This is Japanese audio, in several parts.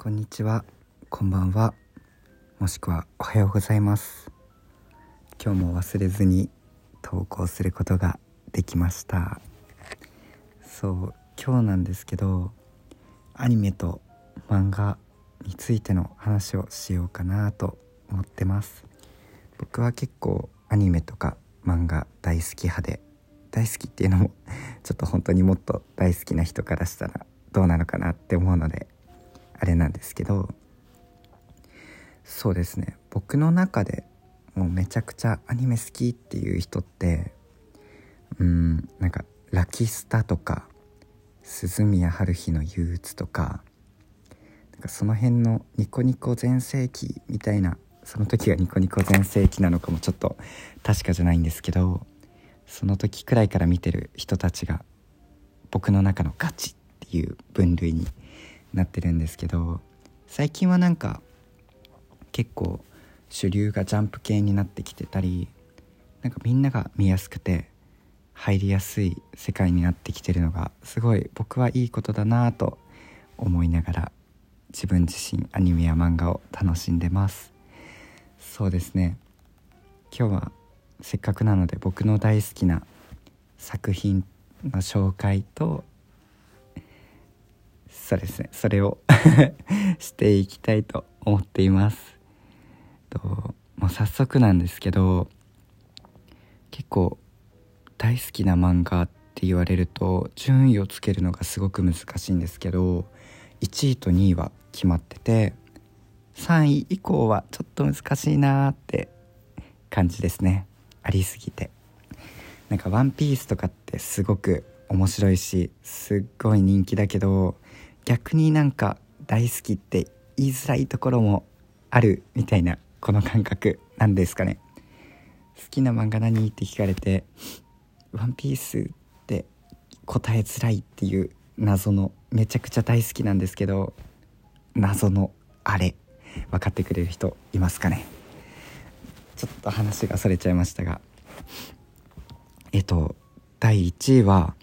こんにちは、こんばんは、もしくはおはようございます。今日も忘れずに投稿することができました。そう、今日なんですけど、アニメと漫画についての話をしようかなと思ってます。僕は結構アニメとか漫画大好き派で、大好きっていうのもちょっと本当にもっと大好きな人からしたらどうなのかなって思うのであれなんですけどそうですね。僕の中でもうめちゃくちゃアニメ好きっていう人ってうんなんか「ラキスタ」とか「鈴宮春日の憂鬱」とかなんかその辺のニコニコ全盛期みたいなその時がニコニコ全盛期なのかもちょっと確かじゃないんですけどその時くらいから見てる人たちが僕の中のガチっていう分類になってるんですけど最近はなんか結構主流がジャンプ系になってきてたりなんかみんなが見やすくて入りやすい世界になってきてるのがすごい僕はいいことだなぁと思いながら自分自身アニメや漫画を楽しんでます。そうですね。今日はせっかくなので僕の大好きな作品の紹介とそうですね。それを していきたいと思っています。ともう早速なんですけど結構大好きな漫画って言われると順位をつけるのがすごく難しいんですけど1位と2位は決まってて3位以降はちょっと難しいなーって感じですね。ありすぎて。なんか「ワンピースとかってすごく面白いしすっごい人気だけど逆になんか大好きって言いづらいところもあるみたいなこの感覚なんですかね。好きな漫画何？って聞かれて「ワンピースって答えづらいっていう謎のめちゃくちゃ大好きなんですけど謎のあれ分かってくれる人いますかね。ちょっと話がそれちゃいましたがえっと第1位は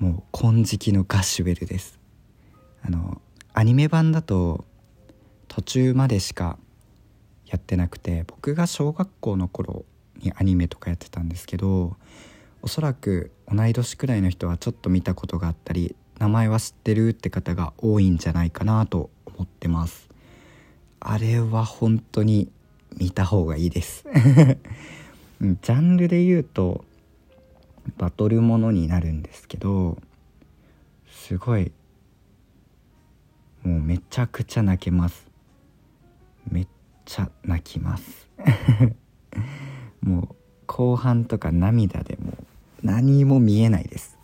もう金色のガッシュベルです。あのアニメ版だと途中までしかやってなくて僕が小学校の頃にアニメとかやってたんですけどおそらく同い年くらいの人はちょっと見たことがあったり名前は知ってるって方が多いんじゃないかなと思ってます。あれは本当に見た方がいいです。ジャンルで言うとバトルものになるんですけどすごいもうめちゃくちゃ泣けます。めっちゃ泣きます。もう後半とか涙でも何も見えないです。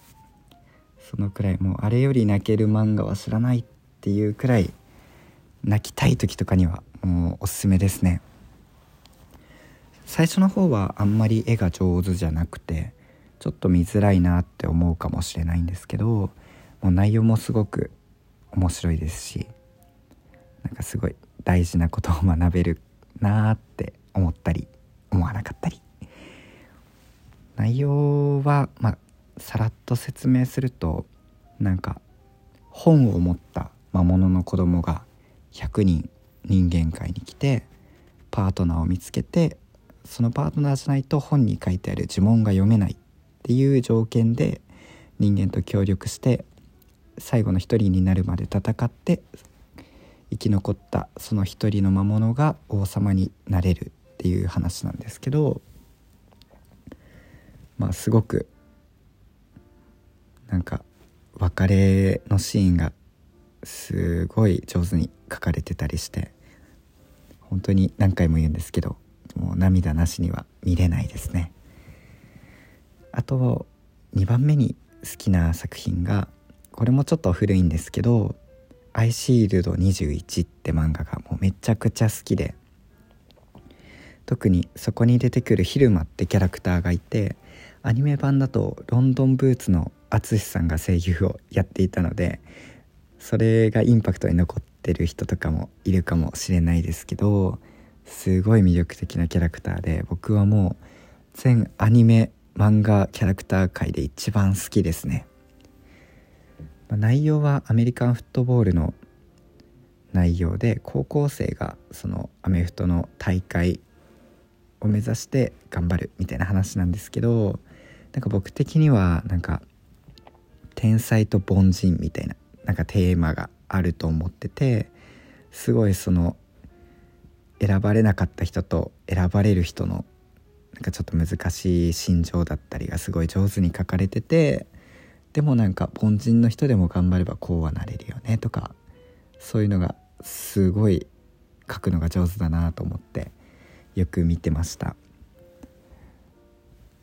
そのくらいもうあれより泣ける漫画は知らないっていうくらい泣きたい時とかにはもうおすすめですね。最初の方はあんまり絵が上手じゃなくてちょっと見づらいなって思うかもしれないんですけどもう内容もすごく面白いですしなんかすごい大事なことを学べるなーって思ったり思わなかったり。内容はまあさらっと説明するとなんか本を持った魔物の子供が100人人間界に来てパートナーを見つけてそのパートナーじゃないと本に書いてある呪文が読めないっていう条件で人間と協力して最後の一人になるまで戦って生き残ったその一人の魔物が王様になれるっていう話なんですけどまあすごくなんか別れのシーンがすごい上手に書かれてたりして本当に何回も言うんですけどもう涙なしには見れないですね。あと2番目に好きな作品がこれもちょっと古いんですけど「アイシールド21」って漫画がもうめちゃくちゃ好きで特にそこに出てくるヒルマってキャラクターがいてアニメ版だとロンドンブーツの淳さんが声優をやっていたのでそれがインパクトに残ってる人とかもいるかもしれないですけどすごい魅力的なキャラクターで僕はもう全アニメ漫画キャラクター界で一番好きですね、まあ内容はアメリカンフットボールの内容で高校生がそのアメフトの大会を目指して頑張るみたいな話なんですけどなんか僕的にはなんか天才と凡人みたいななんかテーマがあると思っててすごいその選ばれなかった人と選ばれる人のなんかちょっと難しい心情だったりがすごい上手に書かれててでもなんか凡人の人でも頑張ればこうはなれるよねとかそういうのがすごい書くのが上手だなと思ってよく見てました。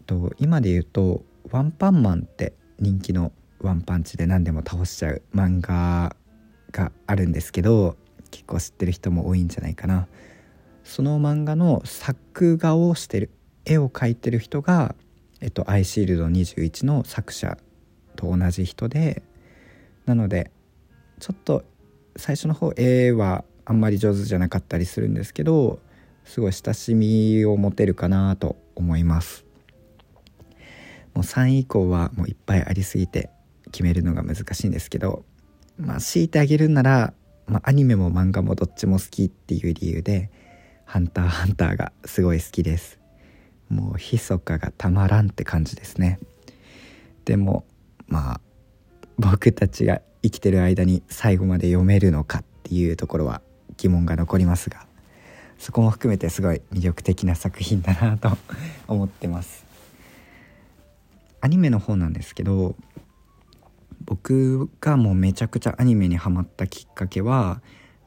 と今で言うと「ワンパンマン」って人気のワンパンチで何でも倒しちゃう漫画があるんですけど結構知ってる人も多いんじゃないかな。その漫画の作画をしてる絵を描いてる人が、えっと、アイシールド21の作者と同じ人でなのでちょっと最初の方絵はあんまり上手じゃなかったりするんですけどすごい親しみを持てるかなと思います。もう3位以降はもういっぱいありすぎて決めるのが難しいんですけどまあ強いてあげるなら、まあ、アニメも漫画もどっちも好きっていう理由で「ハンターハンター」がすごい好きです。もう密かがたまらんって感じですね。でもまあ僕たちが生きてる間に最後まで読めるのかっていうところは疑問が残りますがそこも含めてすごい魅力的な作品だなと思ってます。アニメの方なんですけど僕がもうめちゃくちゃアニメにハマったきっかけは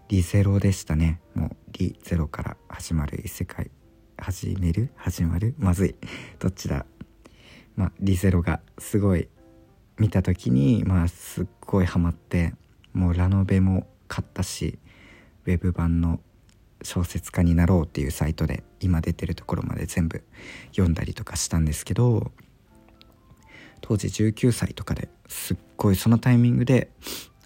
リゼロでしたね。もうリゼロから始まる異世界始める始まるまずいどっちだ。まあリゼロがすごい見た時にまあすっごいハマってもうラノベも買ったしウェブ版の小説家になろうっていうサイトで今出てるところまで全部読んだりとかしたんですけど当時19歳とかですっごいそのタイミングで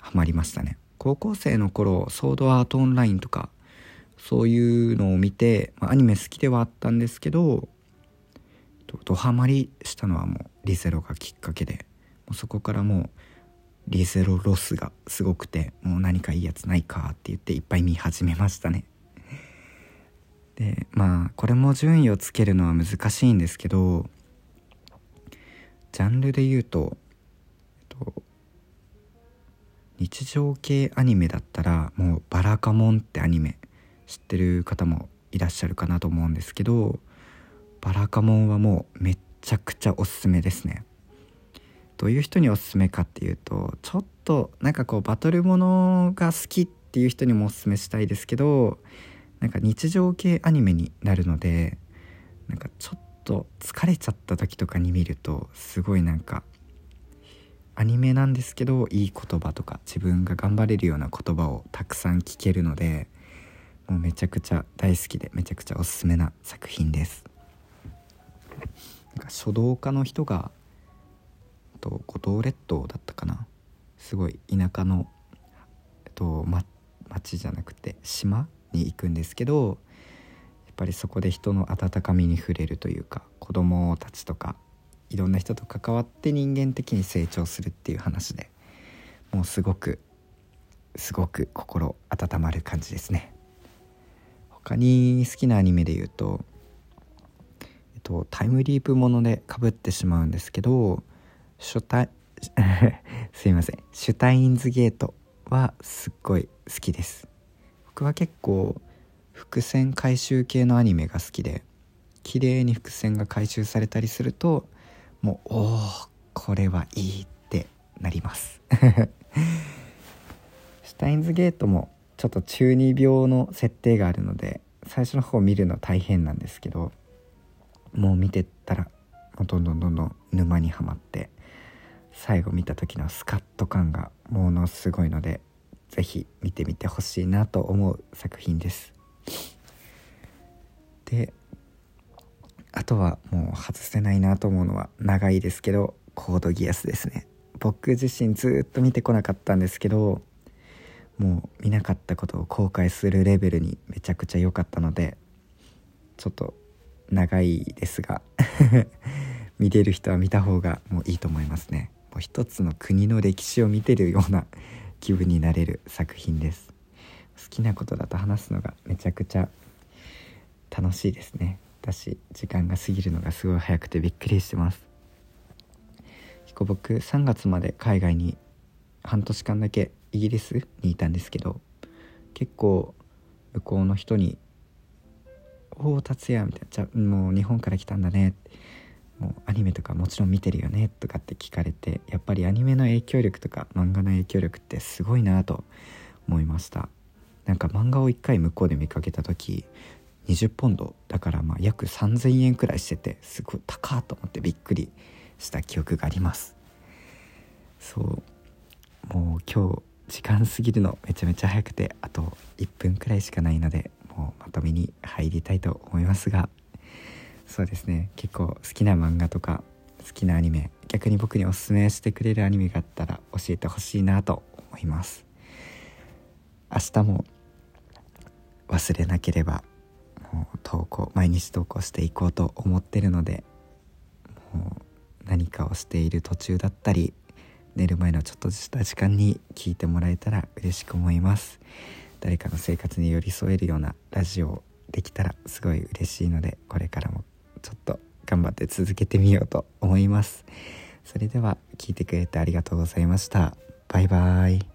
ハマりましたね。高校生の頃ソードアートオンラインとかそういうのを見て、まあ、アニメ好きではあったんですけどドハマりしたのはもうリゼロがきっかけでそこからもうリゼロロスがすごくてもう何かいいやつないかって言っていっぱい見始めましたね。でまあこれも順位をつけるのは難しいんですけどジャンルで言うと、えっと、日常系アニメだったらもう「バラカモン」ってアニメ知ってる方もいらっしゃるかなと思うんですけどバラカモンはもうめっちゃくちゃおすすめですね。どういう人におすすめかっていうとちょっとなんかこうバトルものが好きっていう人にもおすすめしたいですけどなんか日常系アニメになるのでなんかちょっと疲れちゃった時とかに見るとすごいなんかアニメなんですけどいい言葉とか自分が頑張れるような言葉をたくさん聞けるのでもうめちゃくちゃ大好きでめちゃくちゃおすすめな作品です。なんか書道家の人がと五島列島だったかな。すごい田舎の、えっと、ま、町じゃなくて島に行くんですけどやっぱりそこで人の温かみに触れるというか子供たちとかいろんな人と関わって人間的に成長するっていう話でもうすごくすごく心温まる感じですね。他に好きなアニメで言うと、えっと、タイムリープものでかぶってしまうんですけどシュタすいません。シュタインズゲートはすっごい好きです。僕は結構伏線回収系のアニメが好きで綺麗に伏線が回収されたりするともうおおこれはいいってなります。シュタインズゲートもちょっと中二病の設定があるので最初の方見るの大変なんですけどもう見てったらどんどんどんどん沼にはまって最後見た時のスカッと感がものすごいので是非見てみてほしいなと思う作品です。であとはもう外せないなと思うのは長いですけどコードギアスですね。僕自身ずっと見てこなかったんですけどもう見なかったことを後悔するレベルにめちゃくちゃ良かったのでちょっと長いですが 見れる人は見た方がもういいと思いますね。もう一つの国の歴史を見てるような 気分になれる作品です。好きなことだと話すのがめちゃくちゃ楽しいですね。だし時間が過ぎるのがすごい早くてびっくりしてます。結構僕3月まで海外に半年間だけイギリスにいたんですけど結構向こうの人に「おお達也」みたいな「じゃもう日本から来たんだね」もうアニメとかもちろん見てるよねとかって聞かれてやっぱりアニメの影響力とか漫画の影響力ってすごいなと思いました。なんか漫画を1回向こうで見かけた時20ポンドだからまあ約3000円くらいしててすごい高と思ってびっくりした記憶があります。そう。もう今日時間過ぎるのめちゃめちゃ早くてあと1分くらいしかないのでもうまとめに入りたいと思いますがそうですね。結構好きな漫画とか好きなアニメ逆に僕におすすめしてくれるアニメがあったら教えてほしいなと思います。明日も忘れなければもう投稿毎日投稿していこうと思ってるのでもう何かをしている途中だったり寝る前のちょっとした時間に聞いてもらえたら嬉しく思います。誰かの生活に寄り添えるようなラジオできたらすごい嬉しいのでこれからもちょっと頑張って続けてみようと思います。それでは聞いてくれてありがとうございました。バイバーイ。